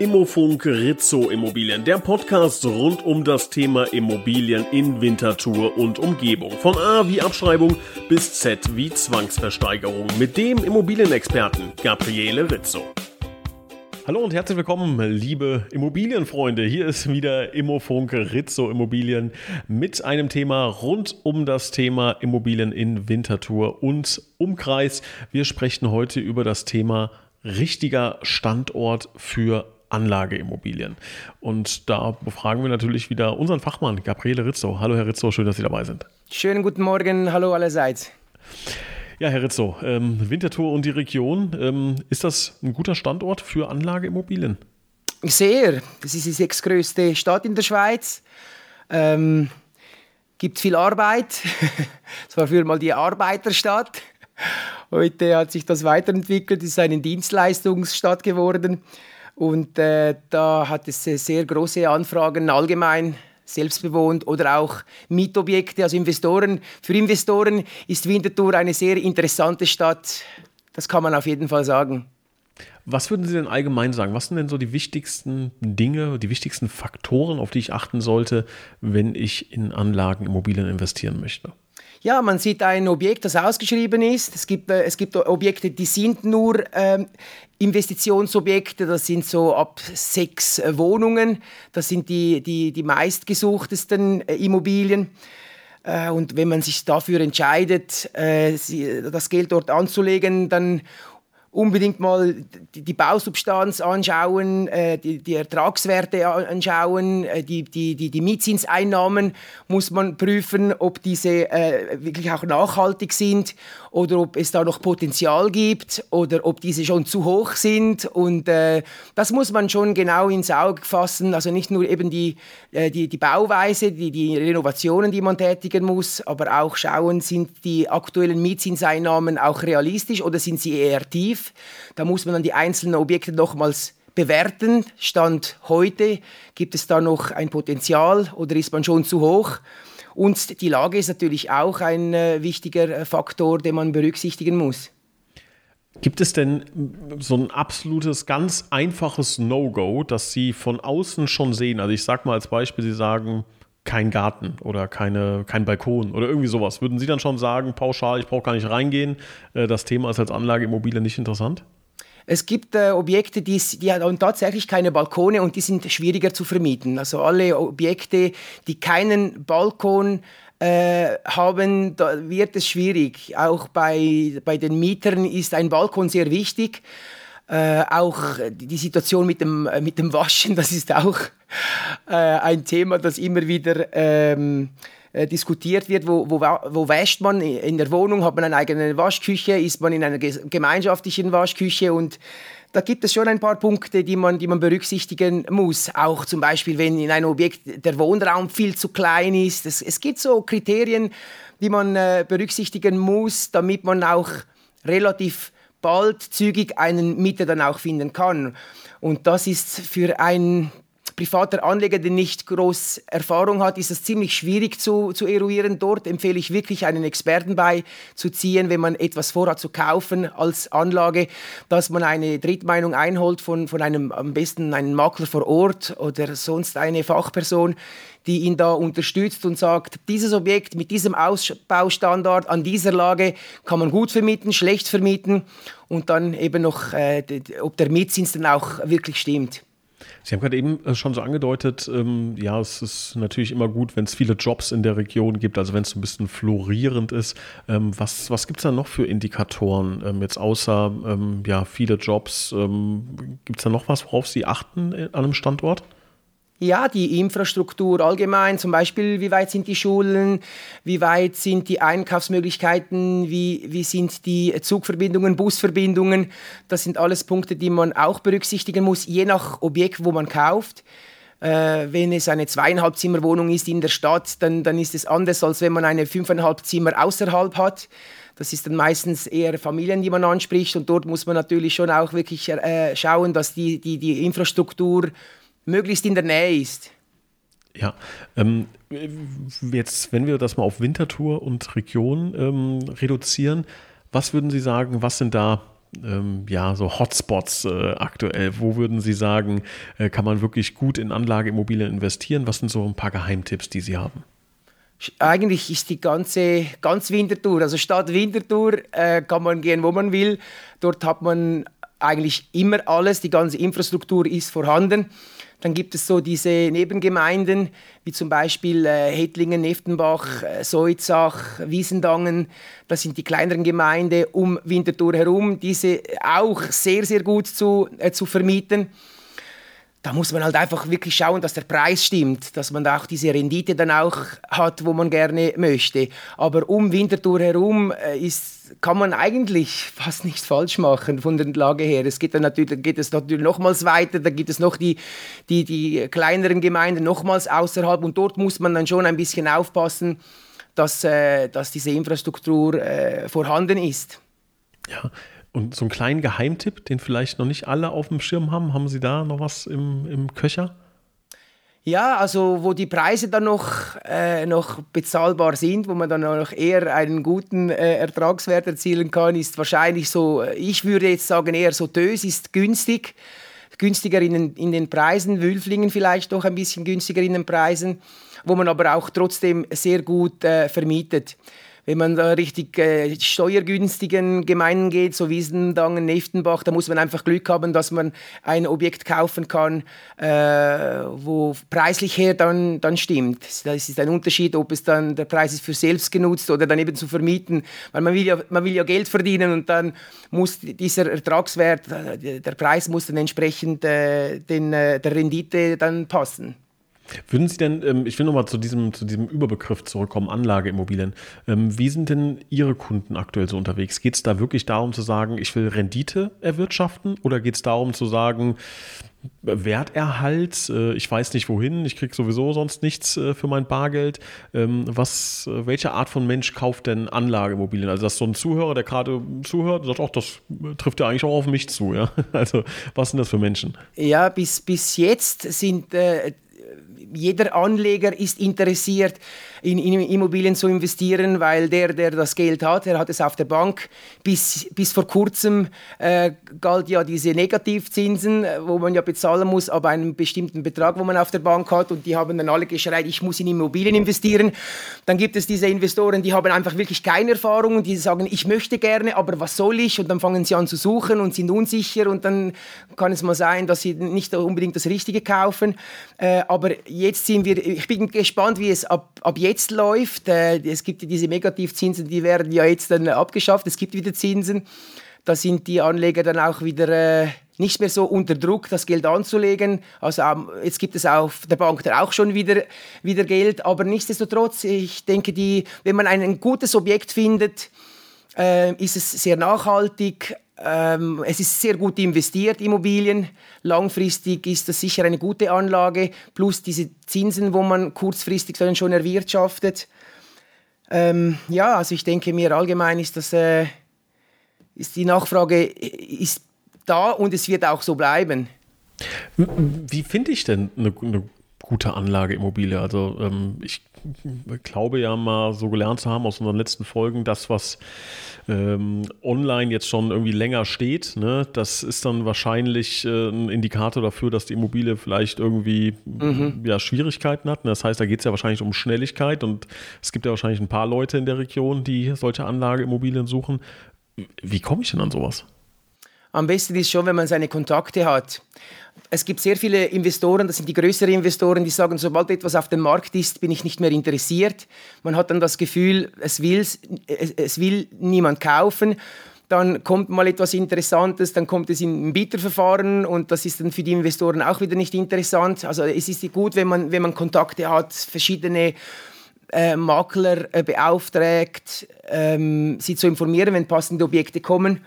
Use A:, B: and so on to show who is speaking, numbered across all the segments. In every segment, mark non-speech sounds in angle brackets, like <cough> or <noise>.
A: Immofunk Rizzo Immobilien, der Podcast rund um das Thema Immobilien in Winterthur und Umgebung. Von A wie Abschreibung bis Z wie Zwangsversteigerung mit dem Immobilienexperten Gabriele Rizzo. Hallo und herzlich willkommen, liebe Immobilienfreunde. Hier ist wieder Immofunk Rizzo Immobilien mit einem Thema rund um das Thema Immobilien in Winterthur und Umkreis. Wir sprechen heute über das Thema richtiger Standort für Anlageimmobilien. Und da befragen wir natürlich wieder unseren Fachmann, Gabriele Rizzo. Hallo, Herr Rizzo, schön, dass Sie dabei sind.
B: Schönen guten Morgen, hallo allerseits.
A: Ja, Herr Rizzo, ähm, Winterthur und die Region, ähm, ist das ein guter Standort für Anlageimmobilien?
B: Sehr. Das ist die sechstgrößte Stadt in der Schweiz. Ähm, gibt viel Arbeit. <laughs> Es war früher mal die Arbeiterstadt. Heute hat sich das weiterentwickelt, es ist eine Dienstleistungsstadt geworden. Und äh, da hat es sehr große Anfragen allgemein selbstbewohnt oder auch Mietobjekte, also Investoren. Für Investoren ist Winterthur eine sehr interessante Stadt. Das kann man auf jeden Fall sagen.
A: Was würden Sie denn allgemein sagen? Was sind denn so die wichtigsten Dinge, die wichtigsten Faktoren, auf die ich achten sollte, wenn ich in Anlagen, Immobilien investieren möchte?
B: Ja, man sieht ein Objekt, das ausgeschrieben ist. Es gibt, äh, es gibt Objekte, die sind nur ähm, Investitionsobjekte. Das sind so ab sechs äh, Wohnungen. Das sind die, die, die meistgesuchtesten äh, Immobilien. Und wenn man sich dafür entscheidet, das Geld dort anzulegen, dann unbedingt mal die, Bausubstanz anschauen, äh, die, die, Ertragswerte anschauen, äh, die, die, die, die Mietzinseinnahmen muss man prüfen, ob diese äh, wirklich auch nachhaltig sind oder ob es da noch Potenzial gibt oder ob diese schon zu hoch sind. Und äh, das muss man schon genau ins Auge fassen. Also nicht nur eben die, äh, die, die Bauweise, die, die Renovationen, die man tätigen muss, aber auch schauen, sind die aktuellen Mietzinseinnahmen auch realistisch oder sind sie eher tief. Da muss man dann die einzelnen Objekte nochmals bewerten. Stand heute, gibt es da noch ein Potenzial oder ist man schon zu hoch? Und die Lage ist natürlich auch ein äh, wichtiger äh, Faktor, den man berücksichtigen muss.
A: Gibt es denn so ein absolutes, ganz einfaches No-Go, das Sie von außen schon sehen? Also ich sage mal als Beispiel, Sie sagen, kein Garten oder keine, kein Balkon oder irgendwie sowas. Würden Sie dann schon sagen, pauschal, ich brauche gar nicht reingehen, äh, das Thema ist als Anlageimmobilie nicht interessant?
B: Es gibt äh, Objekte, die, die haben tatsächlich keine Balkone und die sind schwieriger zu vermieten. Also alle Objekte, die keinen Balkon äh, haben, da wird es schwierig. Auch bei, bei den Mietern ist ein Balkon sehr wichtig. Äh, auch die Situation mit dem, äh, mit dem Waschen, <laughs> das ist auch äh, ein Thema, das immer wieder ähm, äh, diskutiert wird, wo, wo, wo wäscht man in der Wohnung, hat man eine eigene Waschküche, ist man in einer gemeinschaftlichen Waschküche und da gibt es schon ein paar Punkte, die man, die man berücksichtigen muss. Auch zum Beispiel, wenn in einem Objekt der Wohnraum viel zu klein ist. Es, es gibt so Kriterien, die man äh, berücksichtigen muss, damit man auch relativ bald zügig einen Mieter dann auch finden kann. Und das ist für ein privater Anleger, der nicht groß Erfahrung hat, ist es ziemlich schwierig zu, zu eruieren. Dort empfehle ich wirklich einen Experten beizuziehen, wenn man etwas vorhat zu kaufen als Anlage, dass man eine Drittmeinung einholt von, von einem am besten einen Makler vor Ort oder sonst eine Fachperson, die ihn da unterstützt und sagt, dieses Objekt mit diesem Ausbaustandard an dieser Lage kann man gut vermieten, schlecht vermieten und dann eben noch, äh, ob der Mietzins dann auch wirklich stimmt.
A: Sie haben gerade eben äh, schon so angedeutet, ähm, ja, es ist natürlich immer gut, wenn es viele Jobs in der Region gibt, also wenn es ein bisschen florierend ist. Ähm, was was gibt es da noch für Indikatoren, ähm, jetzt außer ähm, ja, viele Jobs? Ähm, gibt es da noch was, worauf Sie achten äh, an einem Standort?
B: Ja, die Infrastruktur allgemein, zum Beispiel, wie weit sind die Schulen, wie weit sind die Einkaufsmöglichkeiten, wie, wie sind die Zugverbindungen, Busverbindungen. Das sind alles Punkte, die man auch berücksichtigen muss, je nach Objekt, wo man kauft. Äh, wenn es eine zweieinhalb Zimmer Wohnung ist in der Stadt, dann, dann ist es anders, als wenn man eine fünfeinhalb Zimmer außerhalb hat. Das ist dann meistens eher Familien, die man anspricht und dort muss man natürlich schon auch wirklich äh, schauen, dass die, die, die Infrastruktur möglichst in der Nähe ist.
A: Ja, ähm, jetzt, wenn wir das mal auf Winterthur und Region ähm, reduzieren, was würden Sie sagen, was sind da ähm, ja, so Hotspots äh, aktuell? Wo würden Sie sagen, äh, kann man wirklich gut in Anlageimmobilien investieren? Was sind so ein paar Geheimtipps, die Sie haben?
B: Eigentlich ist die ganze ganz Winterthur, also Stadt Winterthur, äh, kann man gehen, wo man will. Dort hat man eigentlich immer alles, die ganze Infrastruktur ist vorhanden. Dann gibt es so diese Nebengemeinden, wie zum Beispiel äh, Hettlingen, Neftenbach, äh, Soizach, Wiesendangen. Das sind die kleineren Gemeinden um Winterthur herum, diese auch sehr, sehr gut zu, äh, zu vermieten da muss man halt einfach wirklich schauen, dass der Preis stimmt, dass man da auch diese Rendite dann auch hat, wo man gerne möchte. Aber um Winterthur herum äh, ist, kann man eigentlich fast nichts falsch machen von der Lage her. Es geht dann natürlich, geht es natürlich nochmals weiter, da gibt es noch die, die, die kleineren Gemeinden nochmals außerhalb und dort muss man dann schon ein bisschen aufpassen, dass, äh, dass diese Infrastruktur äh, vorhanden ist.
A: Ja, und so einen kleinen Geheimtipp, den vielleicht noch nicht alle auf dem Schirm haben, haben Sie da noch was im, im Köcher?
B: Ja, also wo die Preise dann noch, äh, noch bezahlbar sind, wo man dann noch eher einen guten äh, Ertragswert erzielen kann, ist wahrscheinlich so, äh, ich würde jetzt sagen, eher so Dös ist günstig, günstiger in den, in den Preisen, Wülflingen vielleicht doch ein bisschen günstiger in den Preisen, wo man aber auch trotzdem sehr gut äh, vermietet wenn man da richtig äh, steuergünstigen Gemeinden geht, so Wiesendangen, Neftenbach, da muss man einfach Glück haben, dass man ein Objekt kaufen kann, äh, wo preislich her dann, dann stimmt. Das ist ein Unterschied, ob es dann der Preis ist für selbst genutzt oder dann eben zu vermieten, weil man will ja, man will ja Geld verdienen und dann muss dieser Ertragswert, äh, der Preis muss dann entsprechend äh, den, äh, der Rendite dann passen.
A: Würden Sie denn, ähm, ich will nochmal zu diesem, zu diesem Überbegriff zurückkommen, Anlageimmobilien. Ähm, wie sind denn Ihre Kunden aktuell so unterwegs? Geht es da wirklich darum zu sagen, ich will Rendite erwirtschaften oder geht es darum zu sagen, Werterhalt, äh, ich weiß nicht wohin, ich kriege sowieso sonst nichts äh, für mein Bargeld. Ähm, was, äh, welche Art von Mensch kauft denn Anlageimmobilien? Also, dass so ein Zuhörer, der gerade zuhört, sagt, ach, das trifft ja eigentlich auch auf mich zu. Ja? <laughs> Also, was sind das für Menschen?
B: Ja, bis, bis jetzt sind äh, jeder Anleger ist interessiert, in, in, Immobilien zu investieren, weil der, der das Geld hat, der hat es auf der Bank. Bis, bis vor kurzem äh, galt ja diese Negativzinsen, wo man ja bezahlen muss, aber einen bestimmten Betrag, wo man auf der Bank hat. Und die haben dann alle geschreit, ich muss in Immobilien investieren. Dann gibt es diese Investoren, die haben einfach wirklich keine Erfahrung und die sagen, ich möchte gerne, aber was soll ich? Und dann fangen sie an zu suchen und sind unsicher und dann kann es mal sein, dass sie nicht unbedingt das Richtige kaufen. Äh, aber jetzt sind wir, ich bin gespannt, wie es ab, ab jetzt läuft. Äh, es gibt diese Negativzinsen, die werden ja jetzt dann abgeschafft. Es gibt wieder Zinsen. Da sind die Anleger dann auch wieder äh, nicht mehr so unter Druck, das Geld anzulegen. Also ähm, jetzt gibt es auf der Bank dann auch schon wieder, wieder Geld. Aber nichtsdestotrotz, ich denke, die, wenn man ein gutes Objekt findet, äh, ist es sehr nachhaltig. Ähm, es ist sehr gut investiert, Immobilien. Langfristig ist das sicher eine gute Anlage, plus diese Zinsen, wo man kurzfristig dann schon erwirtschaftet. Ähm, ja, also ich denke mir allgemein ist das äh, ist die Nachfrage ist da und es wird auch so bleiben.
A: Wie finde ich denn eine, eine gute Anlageimmobilie? Also ähm, ich glaube ja mal so gelernt zu haben aus unseren letzten Folgen, das, was ähm, online jetzt schon irgendwie länger steht, ne, das ist dann wahrscheinlich äh, ein Indikator dafür, dass die Immobilie vielleicht irgendwie mhm. ja, Schwierigkeiten hat. Das heißt, da geht es ja wahrscheinlich um Schnelligkeit und es gibt ja wahrscheinlich ein paar Leute in der Region, die solche Anlageimmobilien suchen. Wie komme ich denn an sowas?
B: Am besten ist schon, wenn man seine Kontakte hat. Es gibt sehr viele Investoren, das sind die größeren Investoren, die sagen, sobald etwas auf dem Markt ist, bin ich nicht mehr interessiert. Man hat dann das Gefühl, es, will's, es, es will niemand kaufen dann kommt mal etwas Interessantes, dann kommt es in ein Bieterverfahren und das ist dann für die Investoren auch wieder nicht interessant. Also es ist gut, wenn man, wenn man Kontakte hat, verschiedene äh, Makler äh, beauftragt, ähm, sie zu informieren, wenn passende Objekte kommen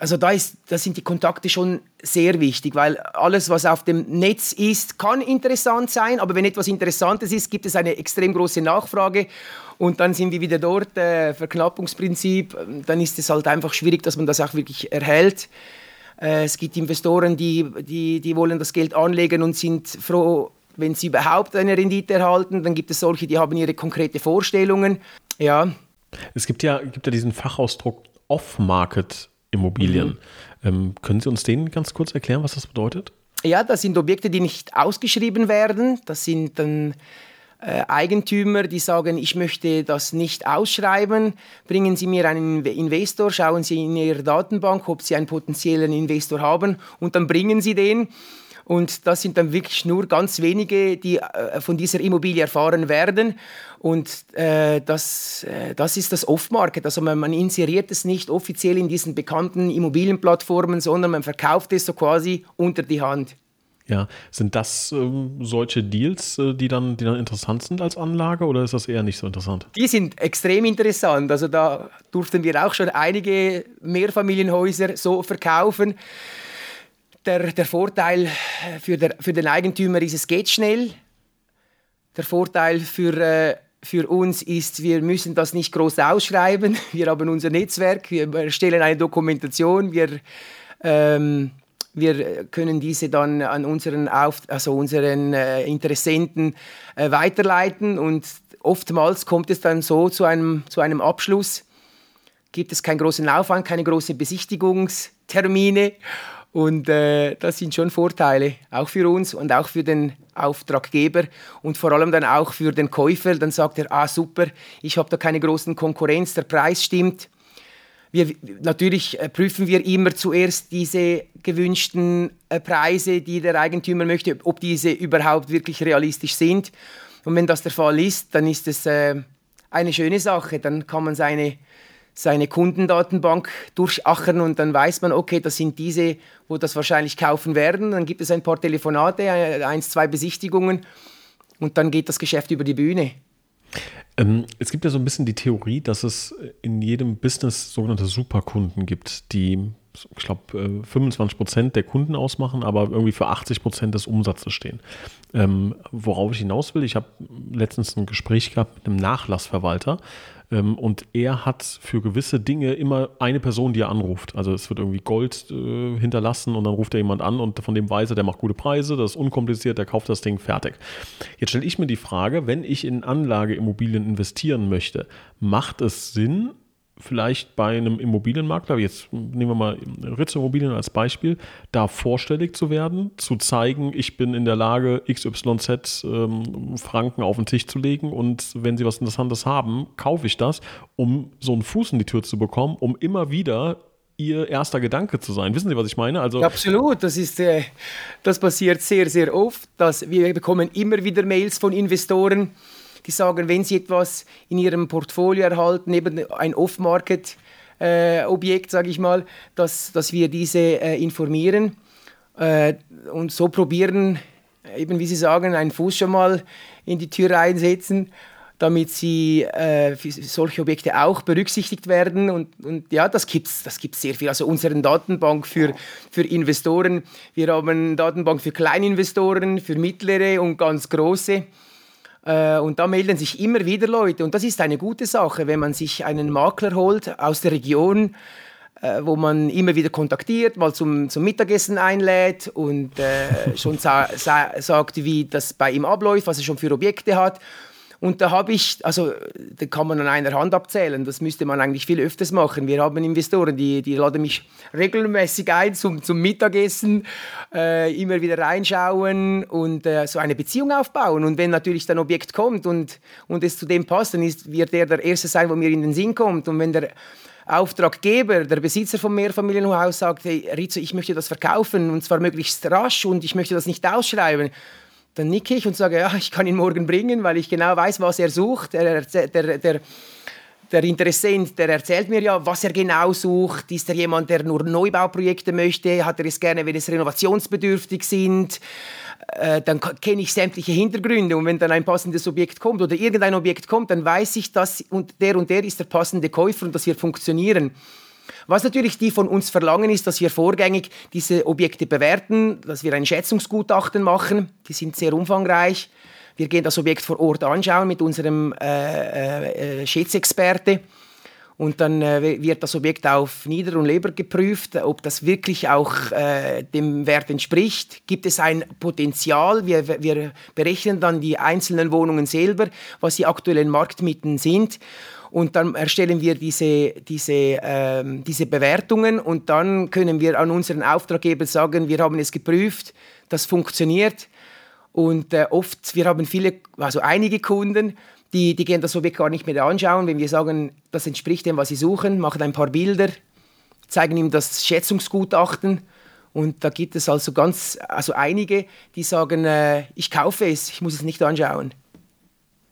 B: also da, ist, da sind die Kontakte schon sehr wichtig, weil alles, was auf dem Netz ist, kann interessant sein, aber wenn etwas Interessantes ist, gibt es eine extrem große Nachfrage und dann sind wir wieder dort, äh, Verknappungsprinzip, dann ist es halt einfach schwierig, dass man das auch wirklich erhält. Äh, es gibt Investoren, die, die, die wollen das Geld anlegen und sind froh, wenn sie überhaupt eine Rendite erhalten. Dann gibt es solche, die haben ihre konkrete Vorstellungen. Ja.
A: Es gibt ja, gibt ja diesen Fachausdruck Off-Market Immobilien. Mhm. Ähm, können Sie uns den ganz kurz erklären, was das bedeutet?
B: Ja, das sind Objekte, die nicht ausgeschrieben werden. Das sind dann äh, Eigentümer, die sagen, ich möchte das nicht ausschreiben, bringen Sie mir einen Investor, schauen Sie in Ihrer Datenbank, ob Sie einen potenziellen Investor haben und dann bringen Sie den. Und das sind dann wirklich nur ganz wenige, die äh, von dieser Immobilie erfahren werden. Und äh, das, äh, das ist das Off-Market. Also man, man, inseriert es nicht offiziell in diesen bekannten Immobilienplattformen, sondern man verkauft es so quasi unter die Hand.
A: Ja, sind das ähm, solche Deals, äh, die, dann, die dann interessant sind als Anlage oder ist das eher nicht so interessant?
B: Die sind extrem interessant. Also da durften wir auch schon einige Mehrfamilienhäuser so verkaufen der, der Vorteil für, der, für den Eigentümer ist, es geht schnell. Der Vorteil für, äh, für uns ist, wir müssen das nicht groß ausschreiben. <laughs> Wir haben unser Netzwerk, wir erstellen eine Dokumentation, wir, ähm, wir können diese dann an unseren, Auf also unseren äh, Interessenten äh, weiterleiten und oftmals kommt es dann so zu einem, zu einem Abschluss. Gibt es keinen großen Aufwand, keine großen Besichtigungstermine und äh, das sind schon Vorteile, auch für uns und auch für den Auftraggeber und vor allem dann auch für den Käufer. Dann sagt er, ah super, ich habe da keine großen Konkurrenz, der Preis stimmt. Wir, natürlich äh, prüfen wir immer zuerst diese gewünschten äh, Preise, die der Eigentümer möchte, ob diese überhaupt wirklich realistisch sind. Und wenn das der Fall ist, dann ist es äh, eine schöne Sache. Dann kann man seine seine Kundendatenbank durchachern und dann weiß man, okay, das sind diese, wo das wahrscheinlich kaufen werden. Dann gibt es ein paar Telefonate, äh, eins, zwei Besichtigungen und dann geht das Geschäft über die Bühne.
A: Ähm, es gibt ja so ein bisschen die Theorie, dass es in jedem Business sogenannte Superkunden gibt, die, ich glaube, 25 Prozent der Kunden ausmachen, aber irgendwie für 80 Prozent des Umsatzes stehen. Ähm, worauf ich hinaus will, ich habe letztens ein Gespräch gehabt mit einem Nachlassverwalter und er hat für gewisse Dinge immer eine Person, die er anruft. Also es wird irgendwie Gold äh, hinterlassen und dann ruft er jemand an und von dem weiß er, der macht gute Preise, das ist unkompliziert, der kauft das Ding fertig. Jetzt stelle ich mir die Frage, wenn ich in Anlageimmobilien investieren möchte, macht es Sinn, vielleicht bei einem Immobilienmakler, jetzt nehmen wir mal Ritz Immobilien als Beispiel, da vorstellig zu werden, zu zeigen, ich bin in der Lage, XYZ ähm, Franken auf den Tisch zu legen und wenn Sie was Interessantes haben, kaufe ich das, um so einen Fuß in die Tür zu bekommen, um immer wieder Ihr erster Gedanke zu sein. Wissen Sie, was ich meine?
B: Also Absolut, das, ist, äh, das passiert sehr, sehr oft. Dass wir bekommen immer wieder Mails von Investoren, die sagen, wenn sie etwas in ihrem Portfolio erhalten, eben ein Off-Market, äh, Objekt, sage ich mal, dass, dass wir diese äh, informieren äh, und so probieren, eben wie Sie sagen, einen Fuß schon mal in die Tür reinsetzen, damit sie äh, für solche Objekte auch berücksichtigt werden. Und, und ja, das gibt es das gibt's sehr viel. Also unsere Datenbank für, für Investoren, wir haben eine Datenbank für Kleininvestoren, für mittlere und ganz große. Äh, und da melden sich immer wieder Leute. Und das ist eine gute Sache, wenn man sich einen Makler holt aus der Region, äh, wo man immer wieder kontaktiert, mal zum, zum Mittagessen einlädt und äh, schon sa sa sagt, wie das bei ihm abläuft, was er schon für Objekte hat. Und da habe ich, also da kann man an einer Hand abzählen, das müsste man eigentlich viel öfters machen. Wir haben Investoren, die, die laden mich regelmäßig ein zum, zum Mittagessen, äh, immer wieder reinschauen und äh, so eine Beziehung aufbauen. Und wenn natürlich dann ein Objekt kommt und, und es zu dem passt, dann ist, wird der der Erste sein, wo mir in den Sinn kommt. Und wenn der Auftraggeber, der Besitzer vom Mehrfamilienhaus sagt, hey Rizzo, ich möchte das verkaufen und zwar möglichst rasch und ich möchte das nicht ausschreiben, dann nicke ich und sage, ja, ich kann ihn morgen bringen, weil ich genau weiß, was er sucht. Der, der, der, der Interessent, der erzählt mir ja, was er genau sucht. Ist er jemand, der nur Neubauprojekte möchte? Hat er es gerne, wenn es renovationsbedürftig sind? Äh, dann kenne ich sämtliche Hintergründe und wenn dann ein passendes Objekt kommt oder irgendein Objekt kommt, dann weiß ich, dass und der und der ist der passende Käufer und das wird funktionieren. Was natürlich die von uns verlangen, ist, dass wir vorgängig diese Objekte bewerten, dass wir ein Schätzungsgutachten machen. Die sind sehr umfangreich. Wir gehen das Objekt vor Ort anschauen mit unserem äh, äh, Schätzexperte. Und dann äh, wird das Objekt auf Nieder- und Leber geprüft, ob das wirklich auch äh, dem Wert entspricht. Gibt es ein Potenzial? Wir, wir berechnen dann die einzelnen Wohnungen selber, was die aktuellen Marktmieten sind. Und dann erstellen wir diese, diese, ähm, diese Bewertungen und dann können wir an unseren Auftraggeber sagen, wir haben es geprüft, das funktioniert. Und äh, oft, wir haben viele, also einige Kunden, die, die gehen das Objekt gar nicht mehr anschauen, wenn wir sagen, das entspricht dem, was sie suchen, machen ein paar Bilder, zeigen ihm das Schätzungsgutachten. Und da gibt es also ganz, also einige, die sagen, äh, ich kaufe es, ich muss es nicht anschauen.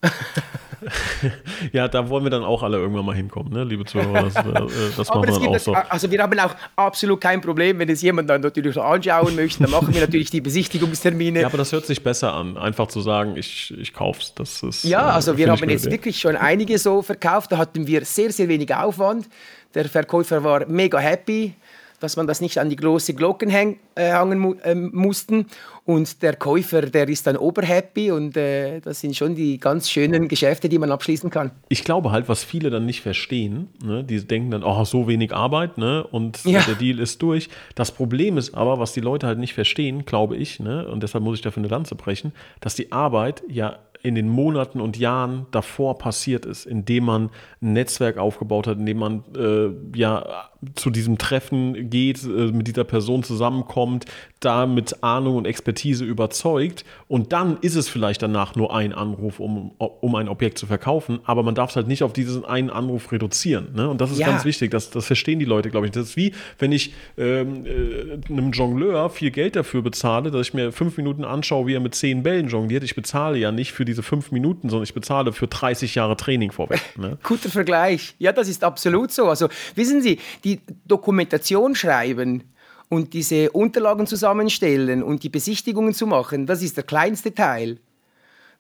B: <laughs> <laughs>
A: ja, da wollen wir dann auch alle irgendwann mal hinkommen, ne, liebe Zuhörer. Das, äh, <laughs> das
B: machen wir dann auch so. Also wir haben auch absolut kein Problem, wenn es jemand dann natürlich anschauen möchte, dann machen wir natürlich die Besichtigungstermine. <laughs>
A: Ja, aber das hört sich besser an, einfach zu sagen, ich, ich kauf's. Das ist,
B: ja, also äh, wir haben jetzt wirklich schon einige so verkauft, da hatten wir sehr, sehr wenig Aufwand. Der Verkäufer war mega happy dass man das nicht an die große Glocken häng, äh, hängen mu äh, mussten. Und der Käufer, der ist dann oberhappy und äh, das sind schon die ganz schönen Geschäfte, die man abschließen kann.
A: Ich glaube halt, was viele dann nicht verstehen, ne, die denken dann, oh, so wenig Arbeit ne, und ja. der Deal ist durch. Das Problem ist aber, was die Leute halt nicht verstehen, glaube ich, ne, und deshalb muss ich dafür eine Lanze brechen, dass die Arbeit ja in den Monaten und Jahren davor passiert ist, indem man ein Netzwerk aufgebaut hat, indem man äh, ja zu diesem Treffen geht, äh, mit dieser Person zusammenkommt, da mit Ahnung und Expertise überzeugt und dann ist es vielleicht danach nur ein Anruf, um, um ein Objekt zu verkaufen, aber man darf es halt nicht auf diesen einen Anruf reduzieren. Ne? Und das ist ja. ganz wichtig, das, das verstehen die Leute, glaube ich. Das ist wie, wenn ich ähm, äh, einem Jongleur viel Geld dafür bezahle, dass ich mir fünf Minuten anschaue, wie er mit zehn Bällen jongliert. Ich bezahle ja nicht für diese fünf Minuten, sondern ich bezahle für 30 Jahre Training vorweg.
B: Ne? <laughs> Guter Vergleich. Ja, das ist absolut so. Also wissen Sie, die Dokumentation schreiben und diese Unterlagen zusammenstellen und die Besichtigungen zu machen, das ist der kleinste Teil.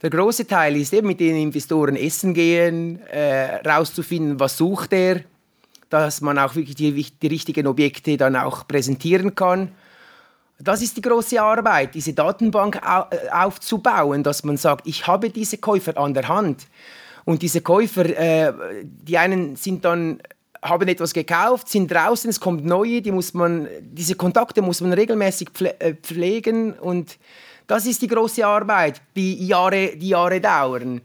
B: Der große Teil ist eben mit den Investoren essen gehen, äh, rauszufinden, was sucht er, dass man auch wirklich die, die richtigen Objekte dann auch präsentieren kann. Das ist die große Arbeit, diese Datenbank äh, aufzubauen, dass man sagt, ich habe diese Käufer an der Hand. Und diese Käufer, äh, die einen sind dann haben etwas gekauft, sind draußen, es kommt neue, die muss man, diese Kontakte muss man regelmäßig äh, pflegen und das ist die große Arbeit, die Jahre, die Jahre dauern.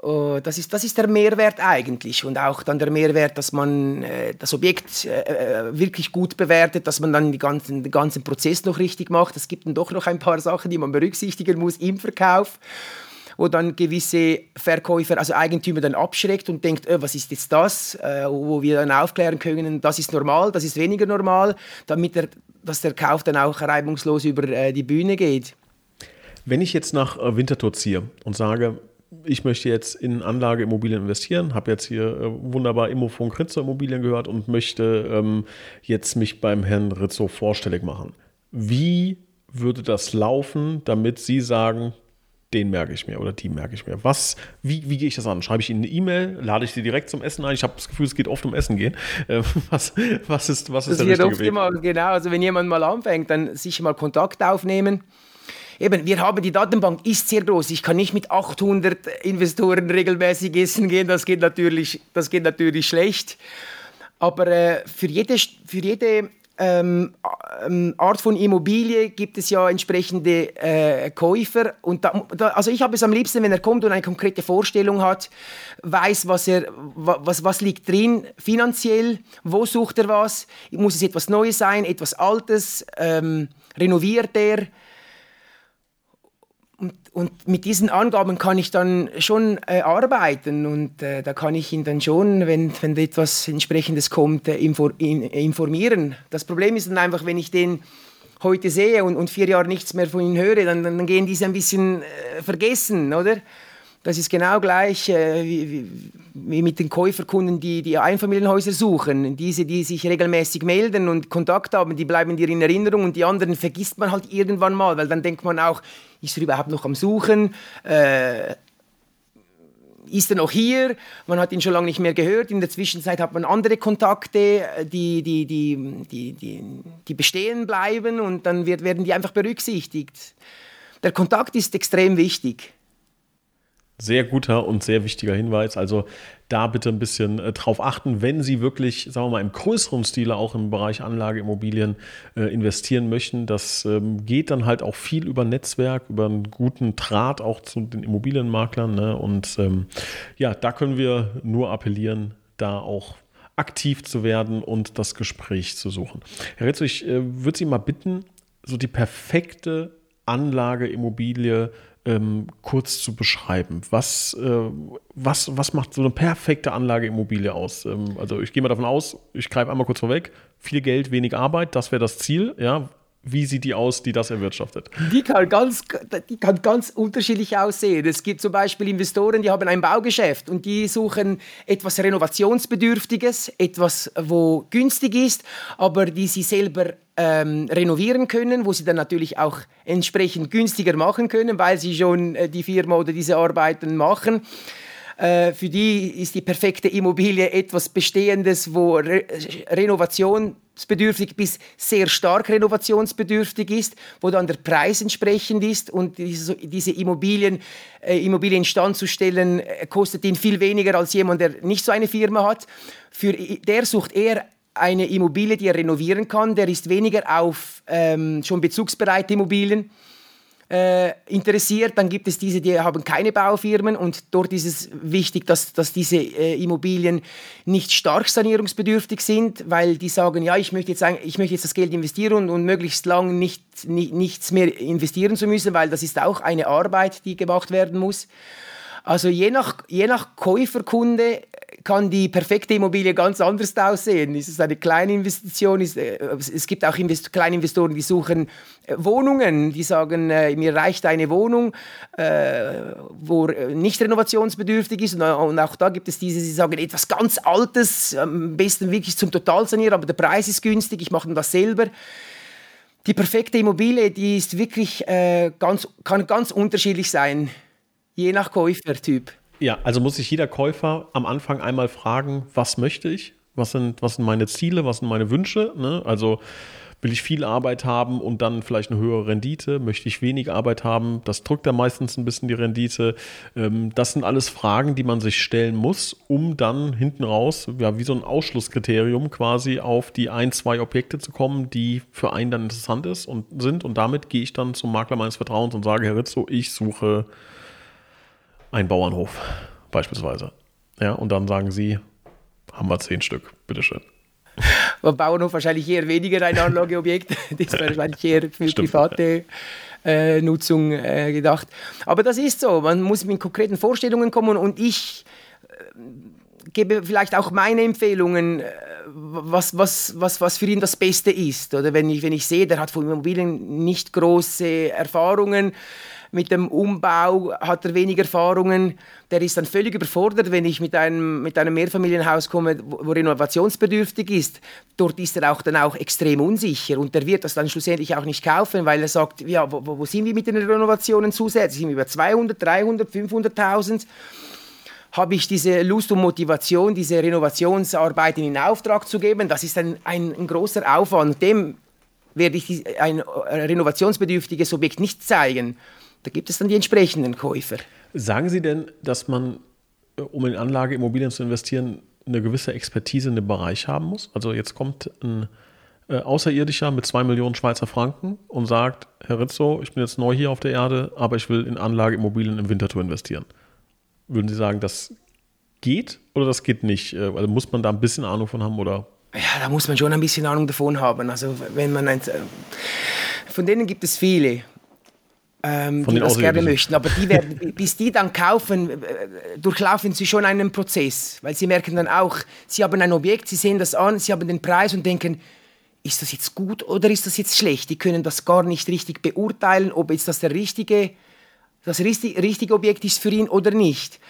B: Oh, das ist, das ist der Mehrwert eigentlich und auch dann der Mehrwert, dass man äh, das Objekt äh, wirklich gut bewertet, dass man dann die ganzen, den ganzen Prozess noch richtig macht. Es gibt dann doch noch ein paar Sachen, die man berücksichtigen muss im Verkauf wo dann gewisse Verkäufer, also Eigentümer dann abschreckt und denkt, äh, was ist jetzt das, äh, wo wir dann aufklären können, das ist normal, das ist weniger normal, damit der, dass der Kauf dann auch reibungslos über äh, die Bühne geht.
A: Wenn ich jetzt nach äh, Winterthur ziehe und sage, ich möchte jetzt in Anlageimmobilien investieren, habe jetzt hier äh, wunderbar Immofunk Rizzo Immobilien gehört und möchte ähm, jetzt mich beim Herrn Rizzo vorstellig machen. Wie würde das laufen, damit Sie sagen, den merke ich mir oder die merke ich mir. Was, wie, wie gehe ich das an? Schreibe ich Ihnen eine E-Mail? Lade ich Sie direkt zum Essen ein? Ich habe das Gefühl, es geht oft um Essen gehen. <laughs> Äh, was, was ist, was ist
B: das der richtige oft Weg? Immer, genau, also wenn jemand mal anfängt, dann sicher mal Kontakt aufnehmen. Eben, wir haben die Datenbank ist sehr groß. Ich kann nicht mit 800 Investoren regelmäßig essen gehen. Das geht natürlich, das geht natürlich schlecht. Aber äh, für jede, für jede ähm, ähm, Art von Immobilie gibt es ja entsprechende äh, Käufer. Und da, da, also ich habe es am liebsten, wenn er kommt und eine konkrete Vorstellung hat, weiß, was, er, was, was liegt drin finanziell, wo sucht er was, muss es etwas Neues sein, etwas Altes, ähm, renoviert er und, und, mit diesen Angaben kann ich dann schon äh, arbeiten und äh, da kann ich ihn dann schon, wenn, wenn etwas entsprechendes kommt, äh, in, informieren. Das Problem ist dann einfach, wenn ich den heute sehe und, und vier Jahre nichts mehr von ihm höre, dann, dann gehen diese ein bisschen äh, vergessen, oder? Das ist genau gleich äh, wie, wie, mit den Käuferkunden, die, die Einfamilienhäuser suchen. Diese, die sich regelmäßig melden und Kontakt haben, die bleiben dir in Erinnerung und die anderen vergisst man halt irgendwann mal, weil dann denkt man auch, ist er überhaupt noch am Suchen? Äh, ist er noch hier? Man hat ihn schon lange nicht mehr gehört. In der Zwischenzeit hat man andere Kontakte, die, die, die, die, die, die bestehen bleiben und dann wird, werden die einfach berücksichtigt. Der Kontakt ist extrem wichtig.
A: Sehr guter und sehr wichtiger Hinweis. Also da bitte ein bisschen äh, drauf achten, wenn Sie wirklich, sagen wir mal, im größeren Stile auch im Bereich Anlageimmobilien äh, investieren möchten. Das ähm, geht dann halt auch viel über Netzwerk, über einen guten Draht auch zu den Immobilienmaklern. Ne? Und ähm, ja, da können wir nur appellieren, da auch aktiv zu werden und das Gespräch zu suchen. Herr Ritzo, ich äh, würde Sie mal bitten, so die perfekte Anlageimmobilie ähm, kurz zu beschreiben. Was, äh, was, was macht so eine perfekte Anlageimmobilie aus? Ähm, also ich gehe mal davon aus, ich greife einmal kurz vorweg, viel Geld, wenig Arbeit, das wäre das Ziel. Ja, wie sieht die aus, die das erwirtschaftet?
B: Die kann, ganz, die kann ganz unterschiedlich aussehen. Es gibt zum Beispiel Investoren, die haben ein Baugeschäft und die suchen etwas Renovationsbedürftiges, etwas, wo günstig ist, aber die sie selber ähm, renovieren können, wo sie dann natürlich auch entsprechend günstiger machen können, weil sie schon äh, die Firma oder diese Arbeiten machen. Äh, für die ist die perfekte Immobilie etwas Bestehendes, wo Re renovationsbedürftig bis sehr stark renovationsbedürftig ist, wo dann der Preis entsprechend ist und diese, diese Immobilien, äh, Immobilien instand zu stellen, äh, kostet ihn viel weniger als jemand, der nicht so eine Firma hat. Für, der sucht eher eine Immobilie, die er renovieren kann. Der ist weniger auf ähm, schon bezugsbereite Immobilien äh, interessiert. Dann gibt es diese, die haben keine Baufirmen und dort ist es wichtig, dass, dass diese äh, Immobilien nicht stark sanierungsbedürftig sind, weil die sagen, ja, ich möchte jetzt, ich möchte jetzt das Geld investieren und, und möglichst lang nicht, nicht, nichts mehr investieren zu müssen, weil das ist auch eine Arbeit, die gemacht werden muss. Also je nach, je nach Käuferkunde kann die perfekte Immobilie ganz anders aussehen. Ist es eine kleine Investition? Ist, äh, es gibt auch Invest kleine Investoren, die suchen äh, Wohnungen, die sagen, äh, mir reicht eine Wohnung, äh, wo äh, nicht renovationsbedürftig ist. Und, äh, und, auch da gibt es diese, die sagen, etwas ganz Altes, am besten wirklich zum Totalsanieren, aber der Preis ist günstig, ich mache das selber. Die perfekte Immobilie, die ist wirklich ganz, kann ganz unterschiedlich sein, je nach Käufertyp.
A: Ja, also muss sich jeder Käufer am Anfang einmal fragen, was möchte ich? Was sind, was sind meine Ziele? Was sind meine Wünsche? Ne? Also will ich viel Arbeit haben und dann vielleicht eine höhere Rendite? Möchte ich wenig Arbeit haben? Das drückt dann meistens ein bisschen die Rendite. Ähm, das sind alles Fragen, die man sich stellen muss, um dann hinten raus, ja, wie so ein Ausschlusskriterium quasi auf die ein, zwei Objekte zu kommen, die für einen dann interessant ist und sind. Und damit gehe ich dann zum Makler meines Vertrauens und sage, Herr Rizzo, ich suche ein Bauernhof beispielsweise. Ja, und dann sagen sie, haben wir zehn Stück, bitteschön.
B: Beim Bauernhof wahrscheinlich eher weniger ein Anlageobjekt, <laughs> das ist wahrscheinlich eher für Stimmt, private äh, Nutzung äh, gedacht. Aber das ist so, man muss mit konkreten Vorstellungen kommen und ich äh, gebe vielleicht auch meine Empfehlungen, äh, was, was, was, was für ihn das Beste ist. Oder wenn ich, wenn ich sehe, der hat von Immobilien nicht große Erfahrungen, mit dem Umbau hat er wenig Erfahrungen. Der ist dann völlig überfordert, wenn ich mit einem, mit einem Mehrfamilienhaus komme, wo renovationsbedürftig ist. Dort ist er auch dann auch extrem unsicher und der wird das dann schlussendlich auch nicht kaufen, weil er sagt, ja, wo, wo sind wir mit den Renovationen zusätzlich? Sind wir über 200, 300, 500.000? habe ich diese Lust und Motivation, diese Renovationsarbeiten in Auftrag zu geben. Das ist ein, ein, ein großer Aufwand. Dem werde ich ein renovationsbedürftiges Objekt nicht zeigen. Da gibt es dann die entsprechenden Käufer.
A: Sagen Sie denn, dass man, äh, um in Anlageimmobilien zu investieren, eine gewisse Expertise in dem Bereich haben muss? Also jetzt kommt ein äh, Außerirdischer mit zwei Millionen Schweizer Franken und sagt, Herr Rizzo, ich bin jetzt neu hier auf der Erde, aber ich will in Anlageimmobilien im Winterthur investieren. Würden Sie sagen, das geht oder das geht nicht? Äh, also muss man da ein bisschen Ahnung von haben oder?
B: Ja, da muss man schon ein bisschen Ahnung davon haben. Also wenn man ein, von denen gibt es viele ähm, die das gerne möchten. Aber die werden, <laughs> bis die dann kaufen, äh, durchlaufen sie schon einen Prozess, weil sie merken dann auch, sie haben ein Objekt, sie sehen das an, sie haben den Preis und denken, ist das jetzt gut oder ist das jetzt schlecht? Die können das gar nicht richtig beurteilen, ob jetzt das der richtige, das richtige Objekt ist für ihn oder nicht.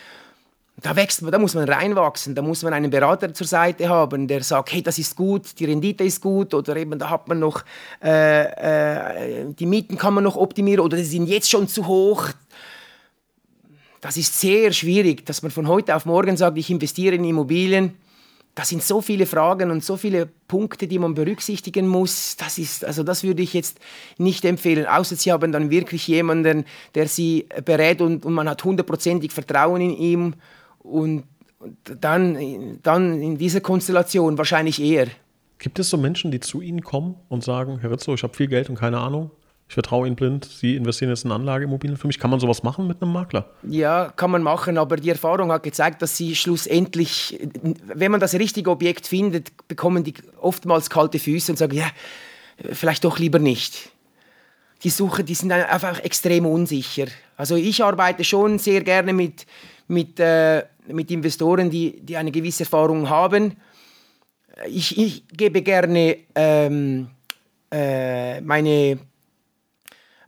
B: Da wächst man, da muss man reinwachsen, da muss man einen Berater zur Seite haben, der sagt, hey, das ist gut, die Rendite ist gut oder eben da hat man noch, äh, äh, die Mieten kann man noch optimieren oder die sind jetzt schon zu hoch. Das ist sehr schwierig, dass man von heute auf morgen sagt, ich investiere in Immobilien. da sind so viele Fragen und so viele Punkte, die man berücksichtigen muss. Das ist, also das würde ich jetzt nicht empfehlen, außer Sie haben dann wirklich jemanden, der Sie berät und, und man hat hundertprozentig Vertrauen in ihm und dann, dann in dieser Konstellation wahrscheinlich eher.
A: Gibt es so Menschen, die zu Ihnen kommen und sagen, Herr Rizzo, ich habe viel Geld und keine Ahnung? ich vertraue Ihnen blind, Sie investieren jetzt in Anlageimmobilien für mich. Kann man sowas machen mit einem Makler?
B: Ja, kann man machen, aber die Erfahrung hat gezeigt, dass Sie schlussendlich, wenn man das richtige Objekt findet, bekommen die oftmals kalte Füße und sagen, ja, vielleicht doch lieber nicht. Die Suche, die sind einfach extrem unsicher. Also ich arbeite schon sehr gerne mit, mit, äh, mit Investoren, die, die eine gewisse Erfahrung haben. Ich, ich gebe gerne ähm, äh, meine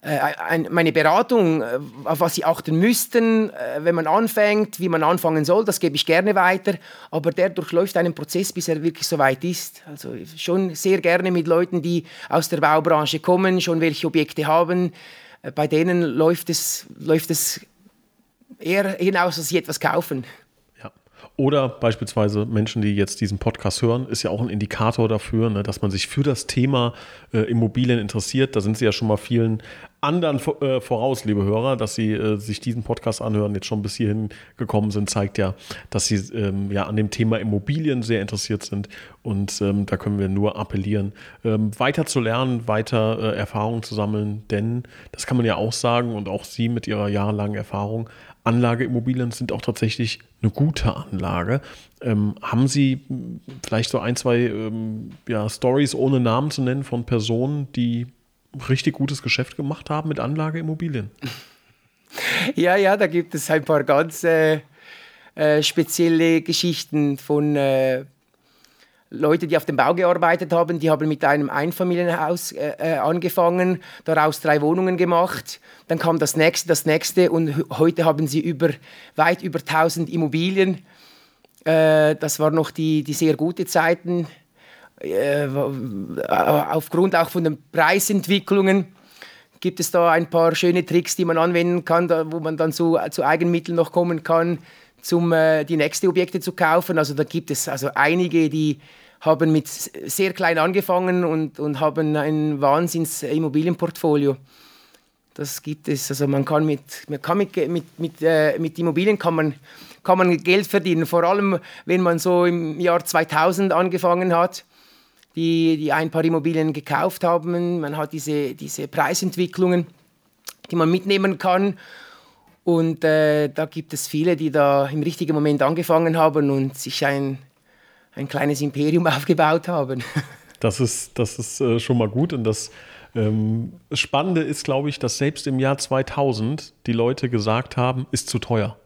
B: äh, meine Beratung, äh, auf was Sie achten müssten, äh, wenn man anfängt, wie man anfangen soll, das gebe ich gerne weiter. Aber der durchläuft einen Prozess, bis er wirklich so weit ist. Also schon sehr gerne mit Leuten, die aus der Baubranche kommen, schon welche Objekte haben. Bei denen läuft es, läuft es eher hinaus, dass sie etwas kaufen.
A: Oder beispielsweise Menschen, die jetzt diesen Podcast hören, ist ja auch ein Indikator dafür, ne, dass man sich für das Thema äh, Immobilien interessiert. Da sind Sie ja schon mal vielen anderen äh, voraus, liebe Hörer, dass Sie äh, sich diesen Podcast anhören, jetzt schon bis hierhin gekommen sind, zeigt ja, dass Sie ähm, ja an dem Thema Immobilien sehr interessiert sind. Und ähm, da können wir nur appellieren, ähm, weiter zu lernen, weiter äh, Erfahrungen zu sammeln, denn das kann man ja auch sagen und auch Sie mit Ihrer jahrelangen Erfahrung Anlageimmobilien sind auch tatsächlich eine gute Anlage. Ähm, haben Sie vielleicht so ein, zwei ähm, ja, Stories ohne Namen zu nennen von Personen, die richtig gutes Geschäft gemacht haben mit Anlageimmobilien? <laughs>
B: Ja, ja, da gibt es ein paar ganz äh, äh, spezielle Geschichten von äh, Leute, die auf dem Bau gearbeitet haben, die haben mit einem Einfamilienhaus äh, äh, angefangen, daraus drei Wohnungen gemacht. Dann kam das nächste, das nächste und heute haben sie über, weit über 1000 Immobilien. Äh, das waren noch die, die sehr gute Zeiten. Äh, aufgrund auch von den Preisentwicklungen gibt es da ein paar schöne Tricks, die man anwenden kann, da, wo man dann zu, zu Eigenmitteln noch kommen kann, um äh, die nächsten Objekte zu kaufen. Also da gibt es also einige, die haben mit sehr klein angefangen und, und haben ein Wahnsinns Immobilienportfolio. Das gibt es. Also man kann mit, man kann mit, mit, mit, äh, mit Immobilien kann man, kann man Geld verdienen. Vor allem, wenn man so im Jahr 2000 angefangen hat, die, die ein paar Immobilien gekauft haben. Man hat diese, diese Preisentwicklungen, die man mitnehmen kann. Und äh, da gibt es viele, die da im richtigen Moment angefangen haben und sich ein ein kleines Imperium <laughs> aufgebaut haben.
A: Das ist, das ist äh, schon mal gut und das ähm, Spannende ist, glaube ich, dass selbst im Jahr 2000 die Leute gesagt haben, ist zu teuer.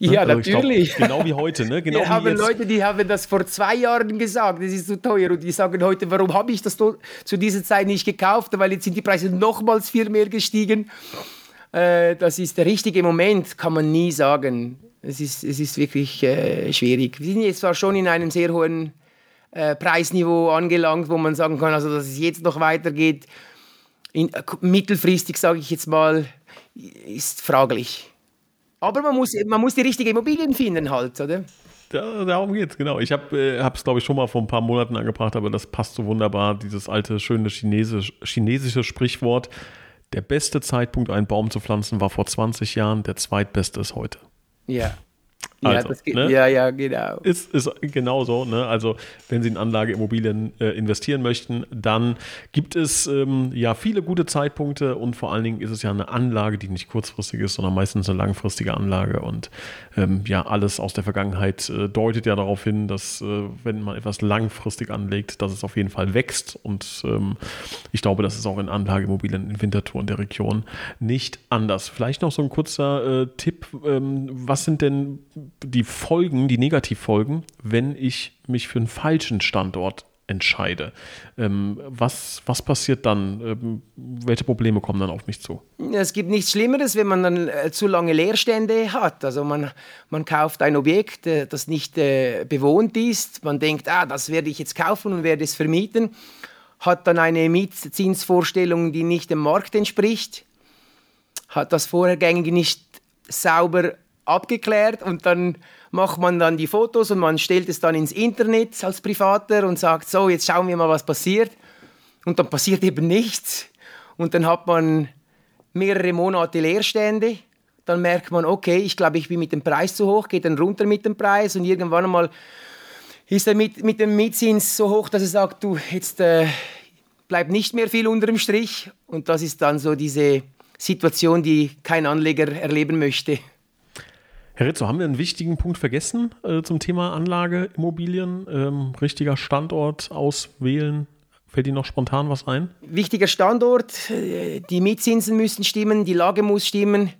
B: Ne? Ja, also natürlich.
A: Glaub, genau wie heute. Ne? <laughs> Genau
B: Wir haben Leute, die haben das vor zwei Jahren gesagt, das ist zu teuer. Und die sagen heute, warum habe ich das zu dieser Zeit nicht gekauft? Weil jetzt sind die Preise nochmals viel mehr gestiegen. Äh, das ist der richtige Moment, kann man nie sagen. Es ist, es ist wirklich äh, schwierig. Wir sind jetzt zwar schon in einem sehr hohen äh, Preisniveau angelangt, wo man sagen kann, also dass es jetzt noch weitergeht. In, äh, mittelfristig, sage ich jetzt mal, ist fraglich. Aber man muss, man muss die richtigen Immobilien finden halt, oder?
A: Ja, darum es, genau. Ich habe es, glaube ich, schon mal vor ein paar Monaten angebracht, aber das passt so wunderbar, dieses alte, schöne Chinesisch, chinesische Sprichwort. Der beste Zeitpunkt, einen Baum zu pflanzen, war vor 20 Jahren, der zweitbeste ist heute.
B: Ja.
A: Also,
B: ja, geht,
A: ne?
B: ja, ja, genau.
A: Ist, ist genau so. Ne? Also, wenn Sie in Anlageimmobilien äh, investieren möchten, dann gibt es ähm, ja viele gute Zeitpunkte und vor allen Dingen ist es ja eine Anlage, die nicht kurzfristig ist, sondern meistens eine langfristige Anlage. Und ähm, ja, alles aus der Vergangenheit äh, deutet ja darauf hin, dass, äh, wenn man etwas langfristig anlegt, dass es auf jeden Fall wächst. Und ähm, ich glaube, das ist auch in Anlageimmobilien in Winterthur und der Region nicht anders. Vielleicht noch so ein kurzer äh, Tipp. Ähm, was sind denn die Folgen, die Negativfolgen, wenn ich mich für einen falschen Standort entscheide. Ähm, was, was passiert dann? Ähm, welche Probleme kommen dann auf mich zu?
B: Es gibt nichts Schlimmeres, wenn man dann äh, zu lange Leerstände hat. Also man, man kauft ein Objekt, äh, das nicht äh, bewohnt ist. Man denkt, ah, das werde ich jetzt kaufen und werde es vermieten. Hat dann eine Mietzinsvorstellung, die nicht dem Markt entspricht. Hat das Vorhergängige nicht sauber abgeklärt und dann macht man dann die Fotos und man stellt es dann ins Internet als Privater und sagt, so, jetzt schauen wir mal, was passiert. Und dann passiert eben nichts. Und dann hat man mehrere Monate Leerstände. Dann merkt man, okay, ich glaube, ich bin mit dem Preis zu hoch, geht dann runter mit dem Preis und irgendwann einmal ist er mit, mit dem Mietzins so hoch, dass er sagt, du, jetzt äh, bleibt nicht mehr viel unter dem Strich. Und das ist dann so diese Situation, die kein Anleger erleben möchte.
A: Herr Rizzo, haben wir einen wichtigen Punkt vergessen äh, zum Thema Anlage, Immobilien? Ähm, richtiger Standort auswählen? Fällt Ihnen noch spontan was ein?
B: Wichtiger Standort, äh, die Mietzinsen müssen stimmen, die Lage muss stimmen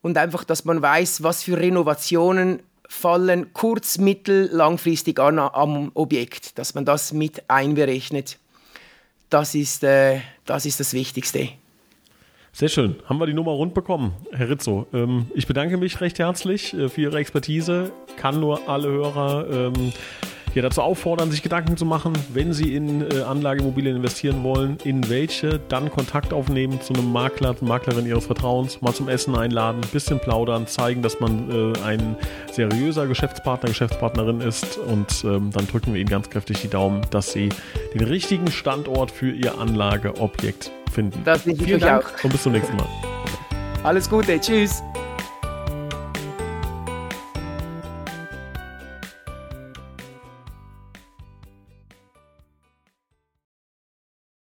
B: und einfach, dass man weiß, was für Renovationen fallen kurz-, mittel-, langfristig an am Objekt, dass man das mit einberechnet. Das ist, äh, das, ist das Wichtigste.
A: Sehr schön. Haben wir die Nummer rund bekommen, Herr Rizzo. Ähm, ich bedanke mich recht herzlich äh, für Ihre Expertise. Kann nur alle Hörer ähm, ja, dazu auffordern, sich Gedanken zu machen, wenn Sie in äh, Anlageimmobilien investieren wollen, in welche, dann Kontakt aufnehmen zu einem Makler, Maklerin Ihres Vertrauens, mal zum Essen einladen, bisschen plaudern, zeigen, dass man äh, ein seriöser Geschäftspartner, Geschäftspartnerin ist und ähm, dann drücken wir Ihnen ganz kräftig die Daumen, dass Sie den richtigen Standort für Ihr Anlageobjekt finden.
B: Das Vielen Dank
A: auch. und bis zum nächsten Mal.
B: Alles Gute, tschüss.